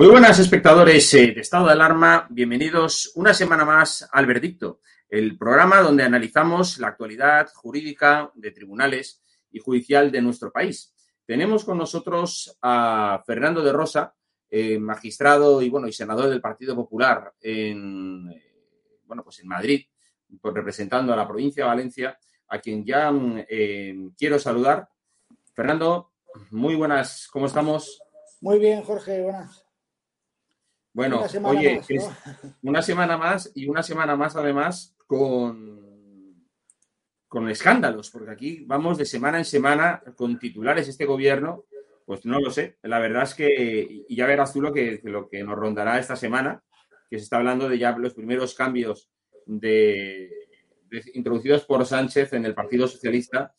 Muy buenas espectadores eh, de Estado de Alarma, bienvenidos una semana más al Verdicto, el programa donde analizamos la actualidad jurídica de tribunales y judicial de nuestro país. Tenemos con nosotros a Fernando de Rosa, eh, magistrado y bueno y senador del Partido Popular en eh, bueno pues en Madrid, por representando a la provincia de Valencia, a quien ya eh, quiero saludar. Fernando, muy buenas, ¿cómo estamos? Muy bien, Jorge, buenas. Bueno, Una oye, una semana más y una semana más además con, con escándalos, porque aquí vamos de semana en semana con titulares este gobierno, pues no lo sé. La verdad es que, y ya verás tú lo que, lo que nos rondará esta semana, que se está hablando de ya los primeros cambios de, de- introducidos por Sánchez en el Partido Socialista,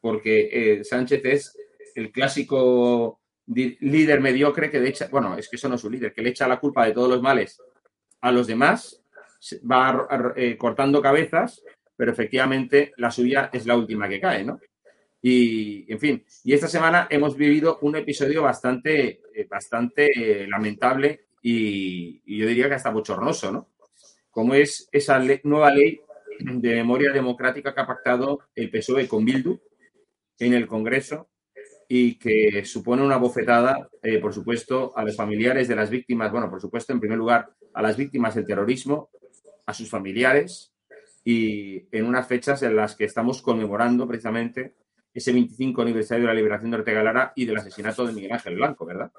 porque eh, Sánchez es el clásico líder mediocre que le echa, bueno, es que eso no es un líder, que le echa la culpa de todos los males a los demás, va eh, cortando cabezas, pero efectivamente la suya es la última que cae, ¿no? Y, en fin, y esta semana hemos vivido un episodio bastante, eh, bastante eh, lamentable y, yo diría que hasta bochornoso, ¿no? Como es esa nueva ley de memoria democrática que ha pactado el PSOE con Bildu en el Congreso y que supone una bofetada, eh, por supuesto, a los familiares de las víctimas, bueno, por supuesto, en primer lugar, a las víctimas del terrorismo, a sus familiares y en unas fechas en las que estamos conmemorando precisamente ese 25 aniversario de la liberación de Ortega Lara y del asesinato de Miguel Ángel Blanco, ¿verdad?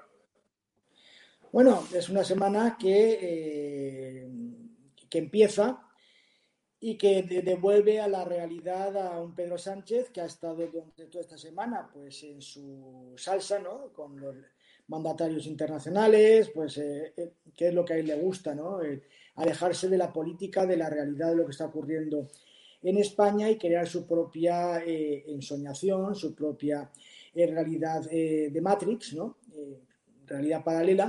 Bueno, es una semana que, eh, que empieza y que de- devuelve a la realidad a un Pedro Sánchez que ha estado durante toda esta semana pues en su salsa, ¿no? Con los mandatarios internacionales, pues eh, eh, que es lo que a él le gusta, ¿no? Alejarse de la política, de la realidad de lo que está ocurriendo en España y crear su propia eh, ensoñación, su propia realidad de Matrix, ¿no? Realidad paralela,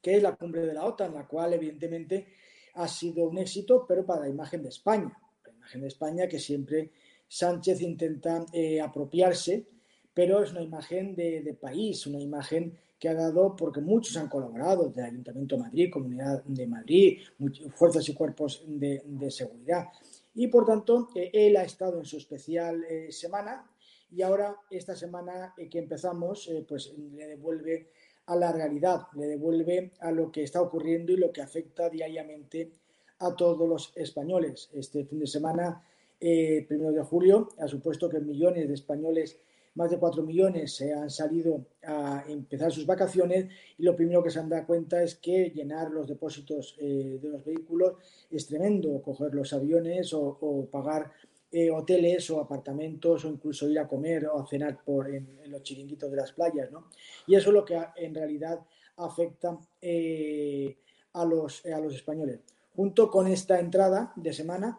que es la cumbre de la OTAN, la cual evidentemente ha sido un éxito, pero para la imagen de España. La imagen de España que siempre Sánchez intenta eh, apropiarse, pero es una imagen de, país, una imagen que ha dado, porque muchos han colaborado, del Ayuntamiento de Madrid, Comunidad de Madrid, fuerzas y cuerpos de, seguridad. Y por tanto, eh, él ha estado en su especial eh, semana y ahora esta semana que empezamos, pues le devuelve a la realidad, le devuelve a lo que está ocurriendo y lo que afecta diariamente a todos los españoles. Este fin de semana, eh, primero de julio, ha supuesto que millones de españoles, más de 4 millones, se han salido a empezar sus vacaciones y lo primero que se han dado cuenta es que llenar los depósitos eh, de los vehículos es tremendo, coger los aviones o pagar eh, hoteles o apartamentos o incluso ir a comer o a cenar por, en, en los chiringuitos de las playas, ¿no? Y eso es lo que en realidad afecta eh, a, los, a los españoles. junto con esta entrada de semana,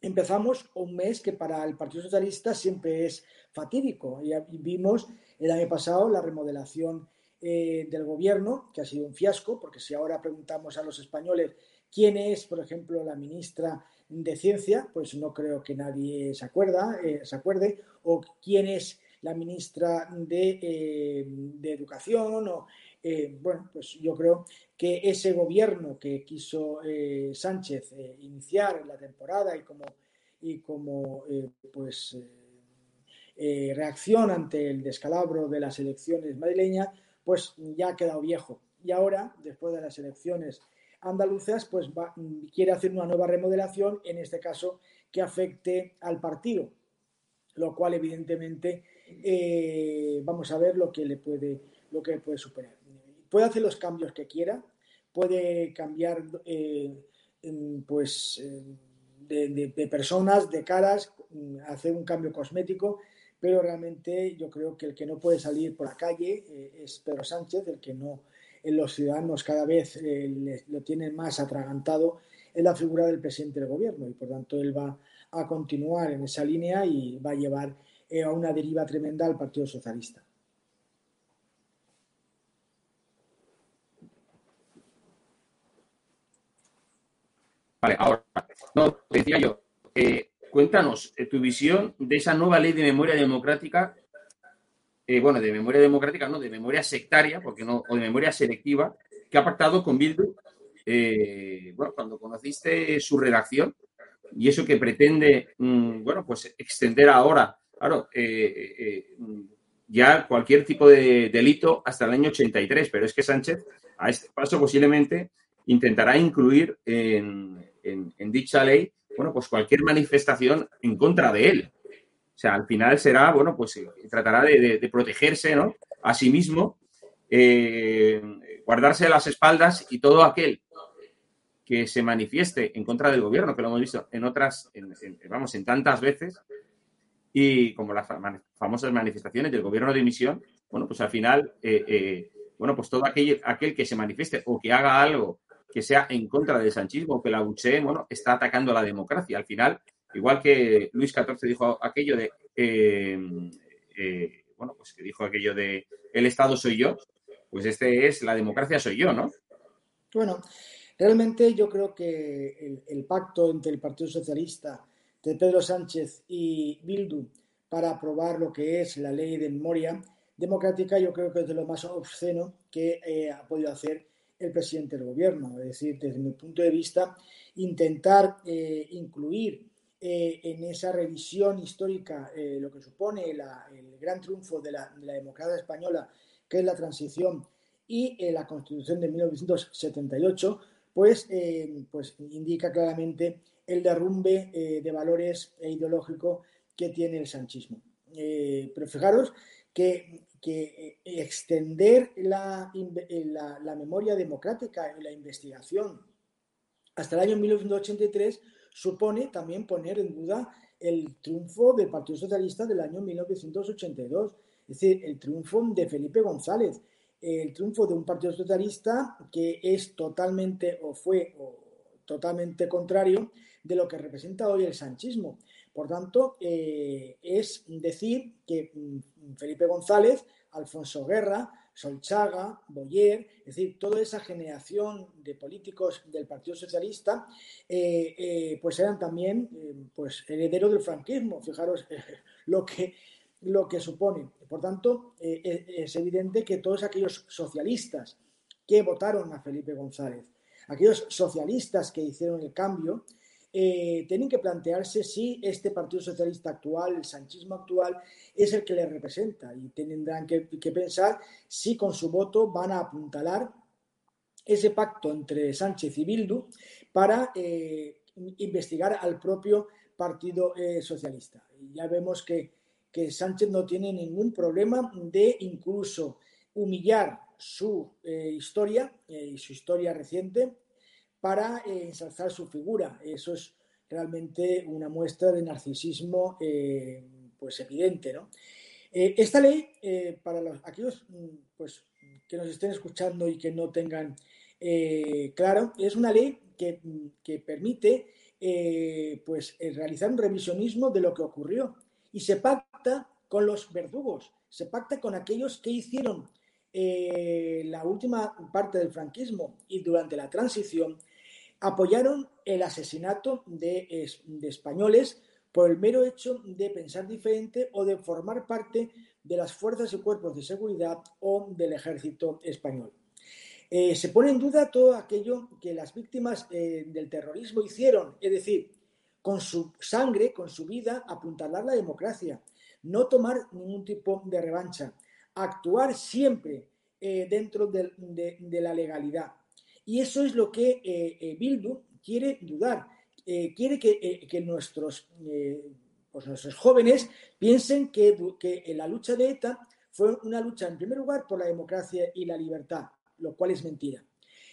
empezamos un mes que para el Partido Socialista siempre es fatídico. Ya vimos el año pasado la remodelación eh, del gobierno, que ha sido un fiasco, porque si ahora preguntamos a los españoles quién es, por ejemplo, la ministra de Ciencia, pues no creo que nadie se, acuerda, eh, se acuerde, o quién es la ministra de, eh, de Educación, o bueno, pues yo creo que ese gobierno que quiso Sánchez iniciar la temporada y como, y como pues reacción ante el descalabro de las elecciones madrileñas, pues ya ha quedado viejo. Y ahora, después de las elecciones andaluzas, pues quiere hacer una nueva remodelación, en este caso que afecte al partido, lo cual evidentemente eh, vamos a ver lo que le puede, lo que puede superar. Puede hacer los cambios que quiera, puede cambiar eh, pues de, de, personas, de caras, hacer un cambio cosmético, pero realmente yo creo que el que no puede salir por la calle eh, es Pedro Sánchez, el que no, los ciudadanos cada vez eh, lo tienen más atragantado es la figura del presidente del gobierno y por tanto él va a continuar en esa línea y va a llevar eh, a una deriva tremenda al Partido Socialista. Vale, ahora, no, decía yo, Cuéntanos eh, tu visión de esa nueva ley de memoria democrática, eh, bueno, de memoria democrática, no, de memoria sectaria, porque no, o de memoria selectiva, que ha pactado con Bildu, eh, bueno, cuando conociste su redacción y eso que pretende, mm, bueno, pues extender ahora, claro, ya cualquier tipo de delito hasta el año 83, pero es que Sánchez a este paso posiblemente intentará incluir en dicha ley bueno, pues cualquier manifestación en contra de él. O sea, al final será, bueno, pues eh, tratará de, protegerse, ¿no? A sí mismo, eh, guardarse las espaldas y todo aquel que se manifieste en contra del gobierno, que lo hemos visto en otras, vamos, en tantas veces, y como las famosas manifestaciones del gobierno de emisión, bueno, pues al final, eh, bueno, pues todo aquel, aquel que se manifieste o que haga algo que sea en contra del sanchismo, que la UCE, bueno, está atacando la democracia. Al final, igual que Luis XIV dijo aquello de, eh, eh, bueno, pues que dijo aquello de el Estado soy yo, pues este es la democracia soy yo, ¿no? Bueno, realmente yo creo que el, pacto entre el Partido Socialista de Pedro Sánchez y Bildu para aprobar lo que es la ley de memoria democrática, yo creo que es de lo más obsceno que eh, ha podido hacer el presidente del gobierno. Es decir, desde mi punto de vista, intentar eh, incluir eh, en esa revisión histórica eh, lo que supone el gran triunfo de la, democracia española, que es la transición y la constitución de 1978, pues, pues indica claramente el derrumbe de valores e ideológico que tiene el sanchismo. pero fijaros que que eh, extender eh, la, la, memoria democrática y la investigación hasta el año 1983 supone también poner en duda el triunfo del Partido Socialista del año 1982, es decir, el triunfo de Felipe González, el triunfo de un Partido Socialista que es totalmente o fue totalmente contrario de lo que representa hoy el sanchismo. Por tanto, eh, es decir que mm, Felipe González, Alfonso Guerra, Solchaga, Boyer, es decir, toda esa generación de políticos del Partido Socialista, eh, eh, pues eran también pues, herederos del franquismo. Fijaros lo, que, lo que supone. Por tanto, es evidente que todos aquellos socialistas que votaron a Felipe González, aquellos socialistas que hicieron el cambio, eh, tienen que plantearse si este Partido Socialista actual, el sanchismo actual, es el que les representa y tendrán que, pensar si con su voto van a apuntalar ese pacto entre Sánchez y Bildu para eh, investigar al propio Partido eh, Socialista. Ya vemos que, que, Sánchez no tiene ningún problema de incluso humillar su historia y su historia reciente para eh, ensalzar su figura. Eso es realmente una muestra de narcisismo eh, pues evidente. ¿no? Eh, esta ley, para los, aquellos pues, que nos estén escuchando y que no tengan claro, es una ley que, permite eh, pues, eh, realizar un revisionismo de lo que ocurrió y se pacta con los verdugos, se pacta con aquellos que hicieron la última parte del franquismo y durante la transición apoyaron el asesinato de, españoles por el mero hecho de pensar diferente o de formar parte de las fuerzas y cuerpos de seguridad o del ejército español. Eh, se pone en duda todo aquello que las víctimas eh, del terrorismo hicieron, es decir, con su sangre, con su vida, apuntalar la democracia, no tomar ningún tipo de revancha, actuar siempre eh, dentro de, la legalidad. Y eso es lo que Bildu quiere dudar, quiere que, nuestros, pues nuestros jóvenes piensen que, la lucha de ETA fue una lucha, en primer lugar, por la democracia y la libertad lo cual es mentira.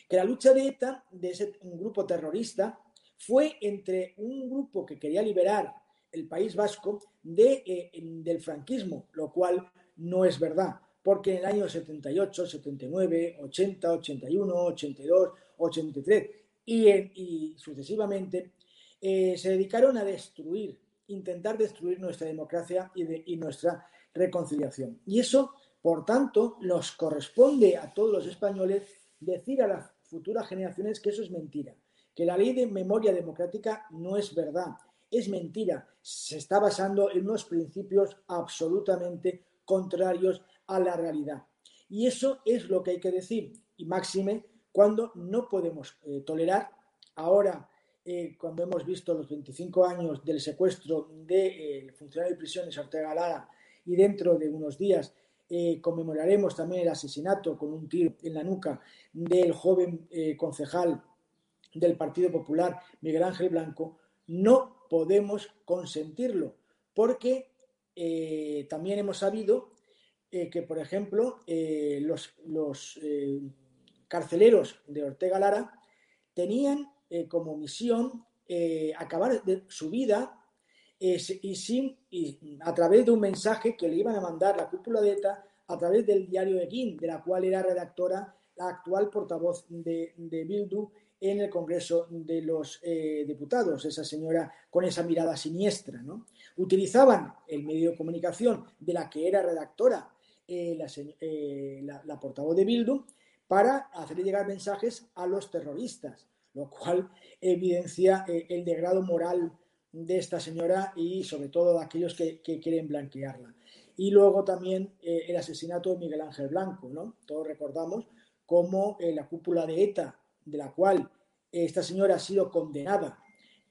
Que la lucha de ETA, de ese grupo terrorista, fue entre un grupo que quería liberar el País Vasco de, eh, del franquismo, lo cual no es verdad, porque en el año 78, 79, 80, 81, 82, 83 y, y sucesivamente eh, se dedicaron a destruir, intentar destruir nuestra democracia y nuestra reconciliación. Y eso por tanto, nos corresponde a todos los españoles decir a las futuras generaciones que eso es mentira, que la ley de memoria democrática no es verdad, es mentira, se está basando en unos principios absolutamente contrarios a la realidad. Y eso es lo que hay que decir, y máxime cuando no podemos eh, tolerar ahora, eh, cuando hemos visto los 25 años del secuestro del de, eh, funcionario de prisiones Ortega Lara y dentro de unos días eh, conmemoraremos también el asesinato con un tiro en la nuca del joven eh, concejal del Partido Popular, Miguel Ángel Blanco, no podemos consentirlo, porque eh, también hemos sabido que, por ejemplo, los, los carceleros de Ortega Lara tenían como misión acabar su vida y, sin, y a través de un mensaje que le iban a mandar la cúpula de ETA a través del diario de Guin, de la cual era redactora la actual portavoz de, de Bildu en el Congreso de los eh, Diputados, esa señora con esa mirada siniestra. ¿no? Utilizaban el medio de comunicación de la que era redactora eh, eh, la, portavoz de Bildu para hacer llegar mensajes a los terroristas, lo cual evidencia el degrado moral de esta señora y sobre todo de aquellos que, quieren blanquearla. Y luego también eh, el asesinato de Miguel Ángel Blanco, ¿no? Todos recordamos cómo eh, la cúpula de ETA, de la cual esta señora ha sido condenada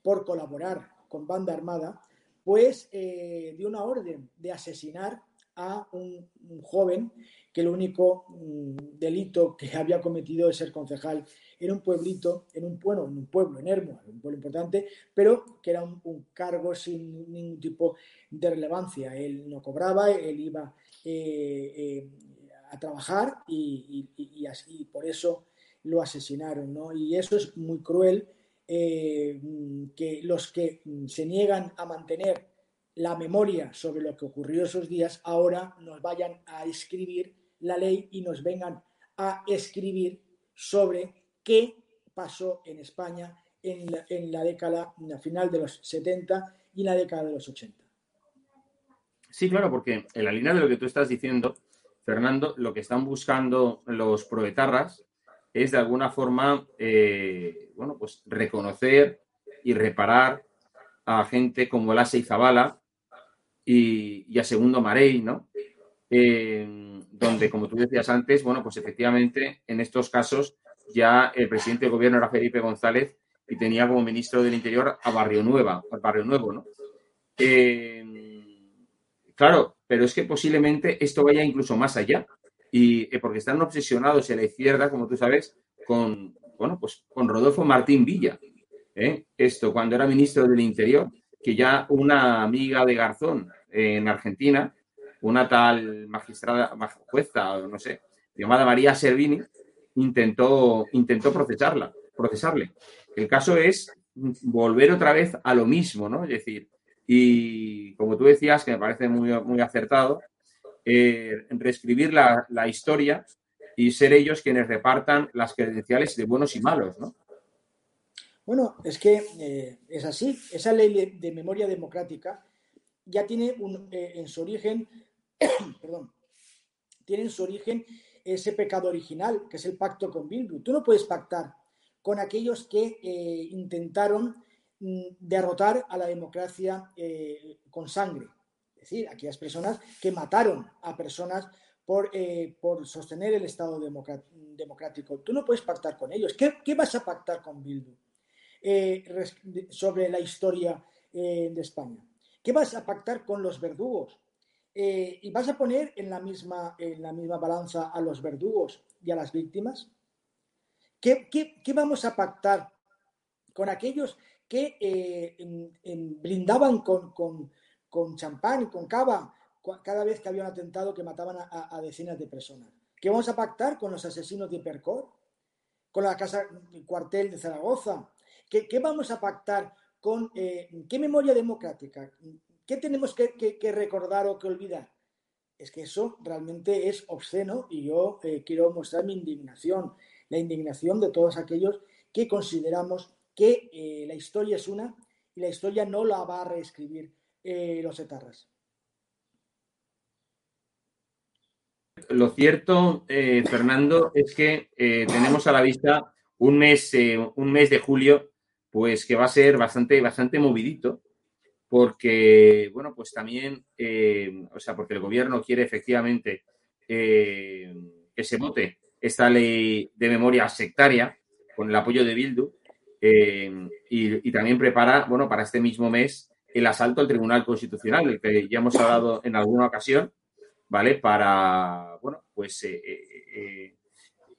por colaborar con banda armada, pues eh, dio una orden de asesinar a un, joven que el único mm, delito que había cometido es ser concejal en un pueblito, en un pueblo, en un pueblo, en Hermo, un pueblo importante, pero que era un, cargo sin ningún tipo de relevancia. Él no cobraba, él iba eh, eh, a trabajar y, así, por eso lo asesinaron. ¿no? Y eso es muy cruel, eh, que los que se niegan a mantener la memoria sobre lo que ocurrió esos días, ahora nos vayan a escribir la ley y nos vengan a escribir sobre qué pasó en España en la, década, en la final de los 70 y la década de los 80. Sí, claro, porque en la línea de lo que tú estás diciendo, Fernando, lo que están buscando los proetarras es de alguna forma, eh, bueno, pues reconocer y reparar a gente como Lase y Zabala, y, a Segundo Marey, ¿no? Eh, donde, como tú decías antes, bueno, pues efectivamente en estos casos ya el presidente del gobierno era Felipe González y tenía como ministro del Interior a Barrio Nueva, al Barrio Nuevo, ¿no? Eh, claro, pero es que posiblemente esto vaya incluso más allá y eh, porque están obsesionados en la izquierda, como tú sabes, con, bueno, pues con Rodolfo Martín Villa. Esto cuando era ministro del Interior que ya una amiga de Garzón en Argentina, una tal magistrada, jueza, no sé, llamada María Servini, intentó, intentó procesarla, procesarle. El caso es volver otra vez a lo mismo, ¿no? Es decir, y como tú decías, que me parece muy, muy acertado, eh, reescribir la, la, historia y ser ellos quienes repartan las credenciales de buenos y malos, ¿no? Bueno, es que eh, es así. Esa ley de memoria democrática ya tiene un, eh, en su origen, perdón, tiene en su origen ese pecado original, que es el pacto con Bildu. Tú no puedes pactar con aquellos que eh, intentaron mm, derrotar a la democracia con sangre. Es decir, aquellas personas que mataron a personas por, por sostener el Estado democrático. Tú no puedes pactar con ellos. ¿Qué, qué vas a pactar con Bildu? Eh, sobre la historia eh, de España. ¿Qué vas a pactar con los verdugos? Eh, ¿Y vas a poner en la, misma, en la misma balanza a los verdugos y a las víctimas? ¿Qué, vamos a pactar con aquellos que brindaban con, con, champán y con cava cada vez que había un atentado que mataban a, decenas de personas? ¿Qué vamos a pactar con los asesinos de Hipercor? ¿Con la casa cuartel de Zaragoza? ¿Qué, vamos a pactar con eh, qué memoria democrática? ¿Qué tenemos que, recordar o que olvidar? Es que eso realmente es obsceno y yo eh, quiero mostrar mi indignación, la indignación de todos aquellos que consideramos que eh, la historia es una y la historia no la va a reescribir los etarras. Lo cierto, Fernando, es que tenemos a la vista un mes, un mes de julio pues que va a ser bastante, bastante movidito, porque, bueno, pues también, eh, o sea, porque el gobierno quiere efectivamente eh, que se vote esta ley de memoria sectaria con el apoyo de Bildu eh, y, también prepara, bueno, para este mismo mes el asalto al Tribunal Constitucional, el que ya hemos hablado en alguna ocasión, ¿vale? Para, bueno, pues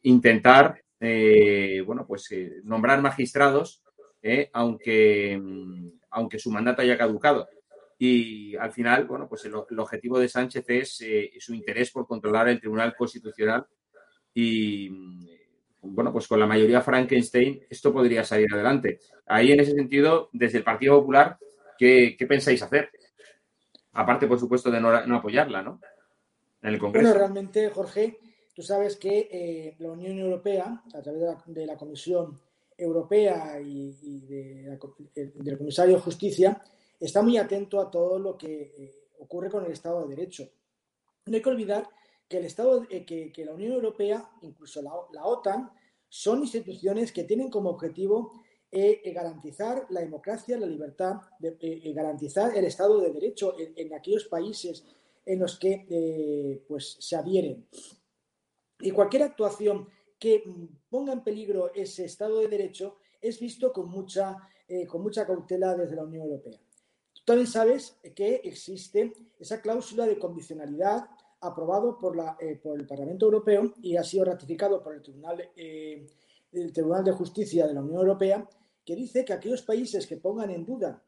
intentar, bueno, pues nombrar magistrados ¿eh? aunque, mm, aunque su mandato haya caducado. Y al final, bueno, pues el, objetivo de Sánchez es eh, su interés por controlar el Tribunal Constitucional y, mm, bueno, pues con la mayoría Frankenstein esto podría salir adelante. Ahí, en ese sentido, desde el Partido Popular, ¿qué, pensáis hacer? Aparte, por supuesto, de no, apoyarla, ¿no? En el Congreso. Bueno, realmente, Jorge, tú sabes que eh, la Unión Europea, a través de la Comisión Europea y, del Comisario de Justicia está muy atento a todo lo que eh, ocurre con el Estado de Derecho. No hay que olvidar que el Estado, eh, que, la Unión Europea, incluso la, OTAN, son instituciones que tienen como objetivo eh, garantizar la democracia, la libertad, garantizar el Estado de Derecho en, aquellos países en los que pues, se adhieren. Y cualquier actuación que ponga en peligro ese Estado de Derecho es visto con mucha, eh, con mucha cautela desde la Unión Europea. Tú también sabes que existe esa cláusula de condicionalidad aprobado por, la, eh, por el Parlamento Europeo y ha sido ratificado por el Tribunal, eh, el Tribunal de Justicia de la Unión Europea, que dice que aquellos países que pongan en duda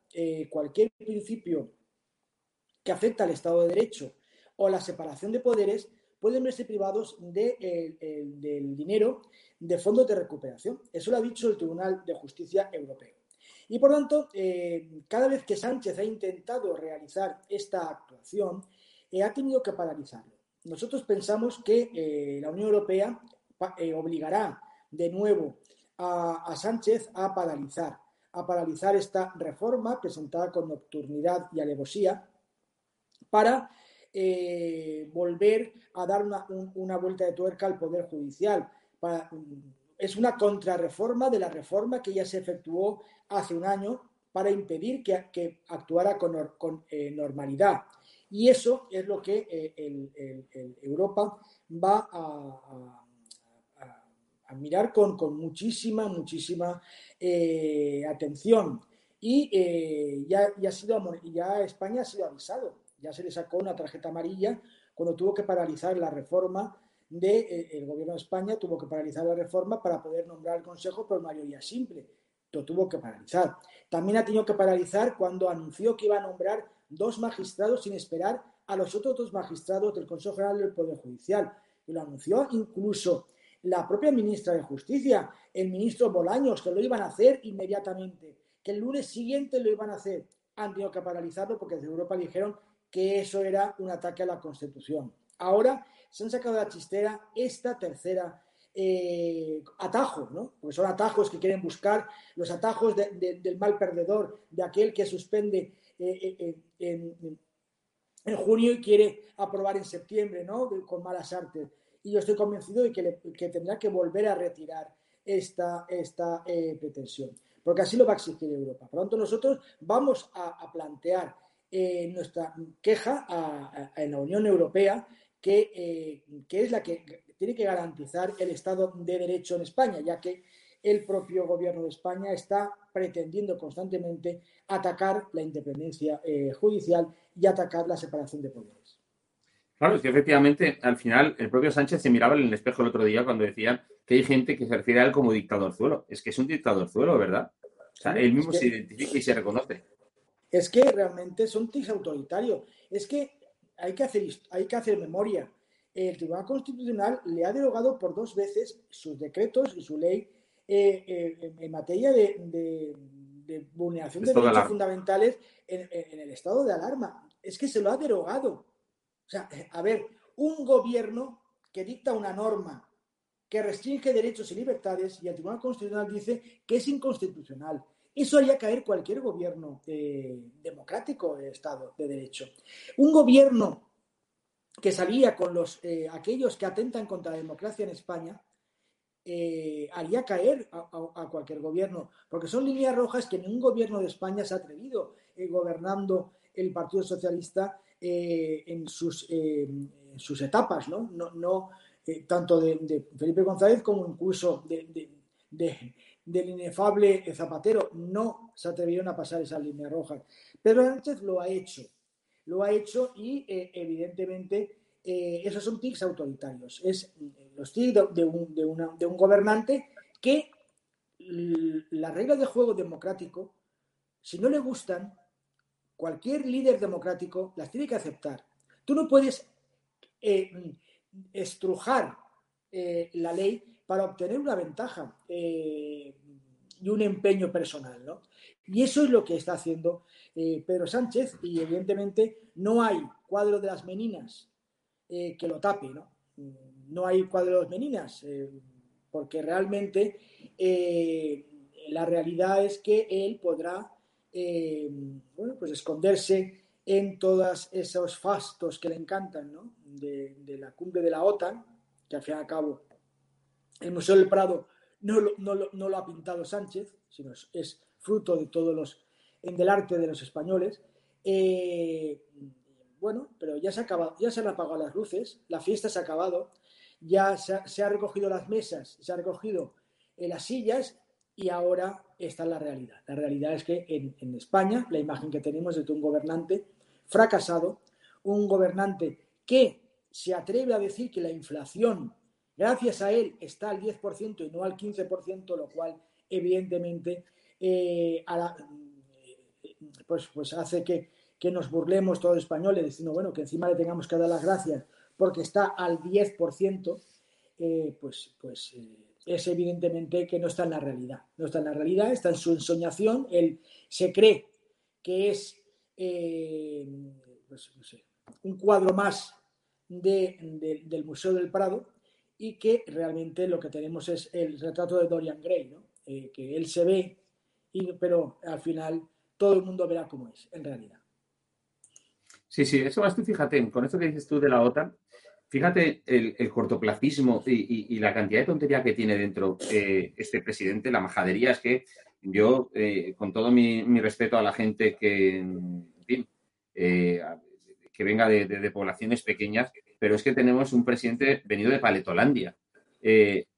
cualquier principio que afecta al Estado de Derecho o la separación de poderes pueden verse privados de, del dinero de fondos de recuperación. Eso lo ha dicho el Tribunal de Justicia Europeo. Y por tanto, eh, cada vez que Sánchez ha intentado realizar esta actuación, eh, ha tenido que paralizarlo. Nosotros pensamos que eh, la Unión Europea obligará de nuevo a, a Sánchez a paralizar, a paralizar esta reforma presentada con nocturnidad y alevosía para eh, volver a dar una, vuelta de tuerca al Poder Judicial. es una contrarreforma de la reforma que ya se efectuó hace un año para impedir que, actuara con, eh, normalidad. Y eso es lo que eh, Europa va a, mirar con, muchísima, muchísima atención. Y ya, ya, ha sido, ya España ha sido avisado ya se le sacó una tarjeta amarilla cuando tuvo que paralizar la reforma del de, eh, gobierno de España, tuvo que paralizar la reforma para poder nombrar el Consejo por mayoría simple. Lo tuvo que paralizar. También ha tenido que paralizar cuando anunció que iba a nombrar dos magistrados sin esperar a los otros dos magistrados del Consejo General del Poder Judicial. Y lo anunció incluso la propia ministra de Justicia, el ministro Bolaños, que lo iban a hacer inmediatamente, que el lunes siguiente lo iban a hacer. Han tenido que paralizarlo porque desde Europa dijeron que eso era un ataque a la Constitución. Ahora se han sacado de la chistera esta tercera eh, atajos, ¿no? Porque son atajos que quieren buscar, los atajos del mal perdedor, de aquel que suspende eh, en, junio y quiere aprobar en septiembre, ¿no? Con malas artes. Y yo estoy convencido de que, tendrá que volver a retirar esta, esta pretensión, porque así lo va a exigir Europa. Por lo tanto, nosotros vamos a, plantear nuestra queja en la Unión Europea, que, que es la que tiene que garantizar el Estado de Derecho en España, ya que el propio gobierno de España está pretendiendo constantemente atacar la independencia eh, judicial y atacar la separación de poderes. Claro, es que efectivamente al final el propio Sánchez se miraba en el espejo el otro día cuando decían que hay gente que se refiere a él como dictadorzuelo. Es que es un dictadorzuelo, ¿verdad? O sea, él mismo se identifica y se reconoce. Es que realmente son tics autoritarios. Es que hay que hacer, hay que hacer memoria el Tribunal Constitucional le ha derogado por dos veces sus decretos y su ley eh, eh, en materia de, vulneración de derechos fundamentales en, el estado de alarma. Es que se lo ha derogado. O sea, a ver, un gobierno que dicta una norma que restringe derechos y libertades y el Tribunal Constitucional dice que es inconstitucional. Eso haría caer cualquier gobierno eh, democrático de Estado de Derecho. Un gobierno que salía con los eh, aquellos que atentan contra la democracia en España, eh, haría caer a, cualquier gobierno, porque son líneas rojas que ningún gobierno de España se ha atrevido gobernando el Partido Socialista en sus, etapas, ¿no? no, tanto de, Felipe González como incluso de, del inefable Zapatero, no se atrevieron a pasar esas líneas rojas. Pedro Sánchez lo ha hecho lo ha hecho y eh, evidentemente eh, esos son tics autoritarios. Es eh, los tics de, un, de, un, gobernante que las reglas de juego democrático, si no le gustan, cualquier líder democrático las tiene que aceptar. Tú no puedes estrujar la ley para obtener una ventaja y un empeño personal. ¿no? Y eso es lo que está haciendo eh, Pedro Sánchez y evidentemente no hay cuadro de las meninas eh, que lo tape, ¿no? No hay cuadro de las meninas eh, porque realmente la realidad es que él podrá, bueno, pues esconderse en todos esos fastos que le encantan, ¿no? De, la cumbre de la OTAN, que al fin y al cabo el Museo del Prado no lo, ha pintado Sánchez, sino es fruto de todos los, del arte de los españoles. Eh, bueno, pero ya se, ha acabado, ya se han apagado las luces, la fiesta se ha acabado, ya se ha, recogido las mesas, se ha recogido eh, las sillas y ahora está la realidad. La realidad es que en, en España la imagen que tenemos es de un gobernante fracasado, un gobernante que se atreve a decir que la inflación, gracias a él, está al 10% y no al 15%, lo cual evidentemente eh, pues, pues hace que, nos burlemos todos españoles diciendo, bueno, que encima le tengamos que dar las gracias porque está al 10%, eh, pues, pues eh, es evidentemente que no está en la realidad. No está en la realidad, está en su ensoñación. Él se cree que es pues, un cuadro más del Museo del Prado y que realmente lo que tenemos es el retrato de Dorian Gray, que él se ve pero al final todo el mundo verá cómo es, en realidad. Sí, sí, eso vas tú, fíjate, con esto que dices tú de la OTAN, fíjate el, cortoplacismo y, la cantidad de tontería que tiene dentro eh, este presidente, la majadería, es que yo, eh, con todo mi, respeto a la gente que, en fin, eh, que venga de, poblaciones pequeñas, pero es que tenemos un presidente venido de Paletolandia.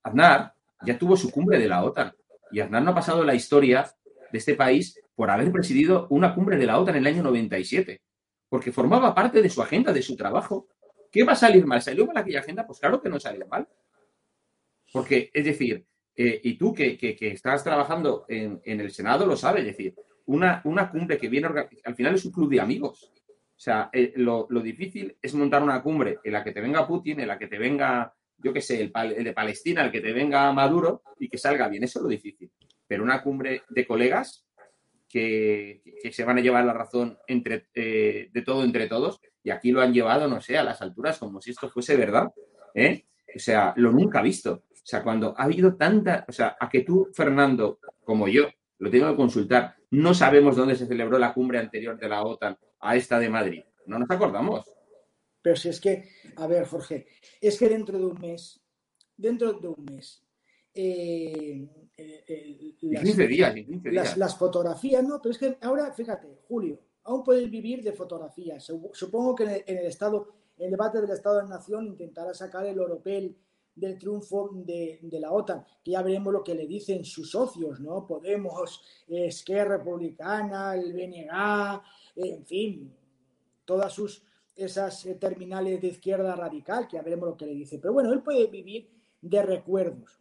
Aznar ya tuvo su cumbre de la OTAN y Aznar no ha pasado la historia de este país por haber presidido una cumbre de la OTAN en el año 97, porque formaba parte de su agenda, de su trabajo. ¿Qué va a salir mal? ¿Salió mal aquella agenda? Pues claro que no salió mal. Porque, es decir, eh, y tú que, estás trabajando en, el Senado lo sabes, es decir, una, una cumbre que viene, al final es un club de amigos. O sea, eh, lo, difícil es montar una cumbre en la que te venga Putin, en la que te venga, yo qué sé, el, el de Palestina, el que te venga Maduro y que salga bien. Eso es lo difícil pero una cumbre de colegas que, se van a llevar la razón entre, eh, de todo entre todos, y aquí lo han llevado, no sé, a las alturas como si esto fuese verdad. ¿eh? O sea, lo nunca visto. O sea, cuando ha habido tanta, o sea, a que tú, Fernando, como yo, lo tengo que consultar, no sabemos dónde se celebró la cumbre anterior de la OTAN a esta de Madrid. No nos acordamos. Pero si es que, a ver, Jorge, es que dentro de un mes, dentro de un mes, eh, eh, eh, las, 15 días, 15 días. Las, las, fotografías, no, pero es que ahora, fíjate, Julio, aún puedes vivir de fotografías. Supongo que en el, en el Estado, en el debate del Estado de la Nación intentará sacar el oropel del triunfo de, de, la OTAN, que ya veremos lo que le dicen sus socios, ¿no? Podemos, Esquerra Republicana, el BNG, en fin, todas sus esas terminales de izquierda radical, que ya veremos lo que le dice. Pero bueno, él puede vivir de recuerdos.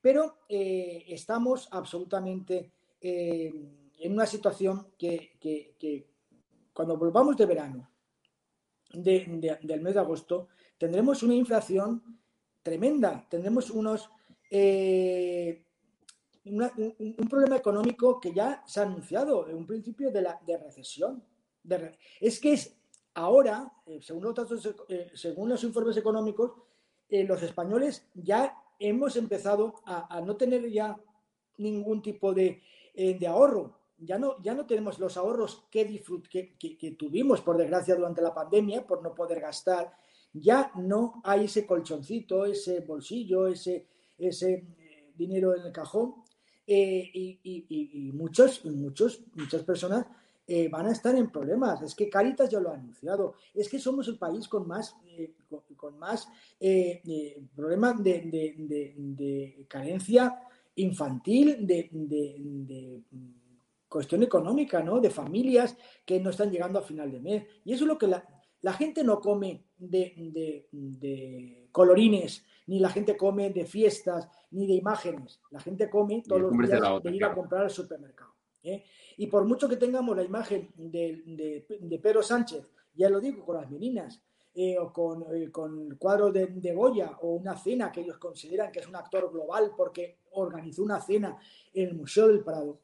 Pero eh, estamos absolutamente eh, en una situación que, cuando volvamos de verano, de, de, del mes de agosto, tendremos una inflación tremenda, tendremos unos... Eh, un, un, problema económico que ya se ha anunciado, en un principio de, la, de recesión. Es que es ahora, eh, según, los datos, eh, según los informes económicos, eh, los españoles ya hemos empezado a, no tener ya ningún tipo de, ahorro. Ya no, ya no tenemos los ahorros que, disfrut, que, tuvimos, por desgracia, durante la pandemia, por no poder gastar. Ya no hay ese colchoncito, ese bolsillo, ese, ese dinero en el cajón. y, y muchos, muchos, muchas personas eh, van a estar en problemas. Es que Caritas ya lo ha anunciado. Es que somos el país con más, eh, con, con, más eh, problemas de, de, de, de, carencia infantil, de, cuestión económica, ¿no? De familias que no están llegando a final de mes. Y eso es lo que la, la gente no come de, colorines, ni la gente come de fiestas, ni de imágenes. La gente come todos los días de, otra, ir a comprar al supermercado. ¿Eh? Y por mucho que tengamos la imagen de, de, de Pedro Sánchez, ya lo digo, con las meninas, eh, o con, eh, con el cuadro de, de, Goya, o una cena que ellos consideran que es un actor global porque organizó una cena en el Museo del Prado.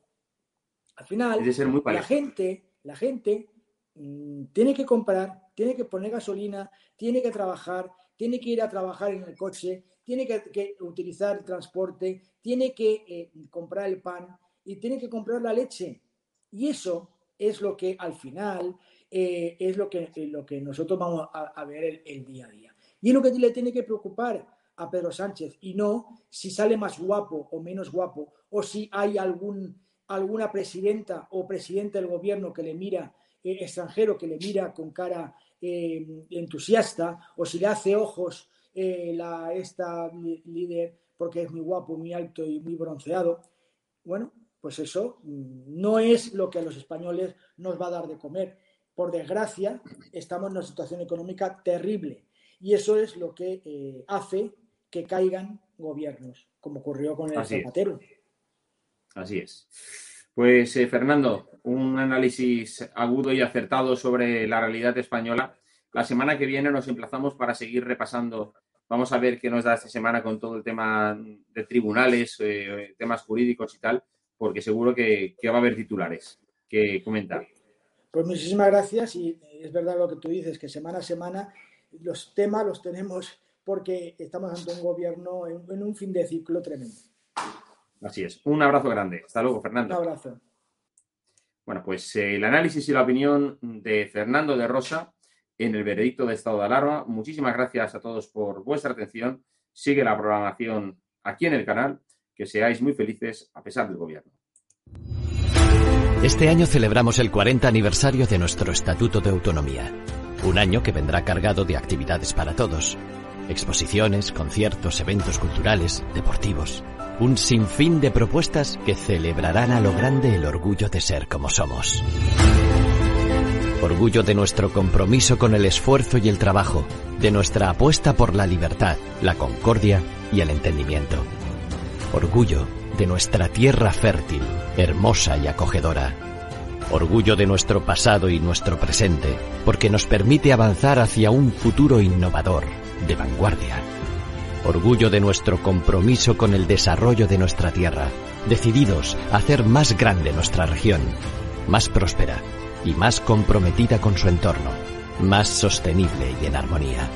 Al final, la gente, la gente mmm, tiene que comprar, tiene que poner gasolina, tiene que trabajar, tiene que ir a trabajar en el coche, tiene que, que utilizar el transporte, tiene que eh, comprar el pan y tiene que comprar la leche y eso es lo que al final eh, es lo que, eh, lo que nosotros vamos a, ver el, día a día. Y es lo que le tiene que preocupar a Pedro Sánchez y no si sale más guapo o menos guapo o si hay algún, alguna presidenta o presidente del gobierno que le mira eh, extranjero que le mira con cara entusiasta o si le hace ojos la, esta líder porque es muy guapo, muy alto y muy bronceado. Bueno, pues eso no es lo que a los españoles nos va a dar de comer. Por desgracia, estamos en una situación económica terrible y eso es lo que eh, hace que caigan gobiernos, como ocurrió con el Así Zapatero. Es. Así es. Pues eh, Fernando, un análisis agudo y acertado sobre la realidad española. La semana que viene nos emplazamos para seguir repasando. Vamos a ver qué nos da esta semana con todo el tema de tribunales, eh, temas jurídicos y tal porque seguro que, que va a haber titulares que comentar. Pues muchísimas gracias y es verdad lo que tú dices, que semana a semana los temas los tenemos porque estamos ante un gobierno en, en un fin de ciclo tremendo. Así es. Un abrazo grande. Hasta luego, Fernando. Un abrazo. Bueno, pues eh, el análisis y la opinión de Fernando de Rosa en el veredicto de estado de alarma. Muchísimas gracias a todos por vuestra atención. Sigue la programación aquí en el canal que seáis muy felices a pesar del gobierno. Este año celebramos el 40 aniversario de nuestro Estatuto de Autonomía. Un año que vendrá cargado de actividades para todos. Exposiciones, conciertos, eventos culturales, deportivos. Un sinfín de propuestas que celebrarán a lo grande el orgullo de ser como somos. Orgullo de nuestro compromiso con el esfuerzo y el trabajo, de nuestra apuesta por la libertad, la concordia y el entendimiento Orgullo de nuestra tierra fértil, hermosa y acogedora. Orgullo de nuestro pasado y nuestro presente, porque nos permite avanzar hacia un futuro innovador, de vanguardia. Orgullo de nuestro compromiso con el desarrollo de nuestra tierra, decididos a hacer más grande nuestra región, más próspera y más comprometida con su entorno, más sostenible y en armonía.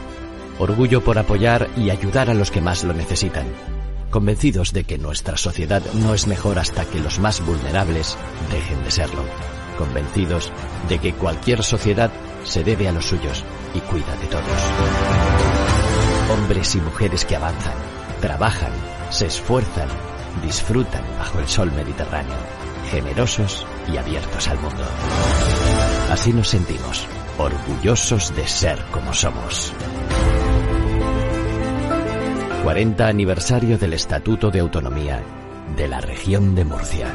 Orgullo por apoyar y ayudar a los que más lo necesitan convencidos de que nuestra sociedad no es mejor hasta que los más vulnerables dejen de serlo, convencidos de que cualquier sociedad se debe a los suyos y cuida de todos. Hombres y mujeres que avanzan, trabajan, se esfuerzan, disfrutan bajo el sol mediterráneo, generosos y abiertos al mundo. Así nos sentimos, orgullosos de ser como somos. 40 aniversario del Estatuto de Autonomía de la región de Murcia.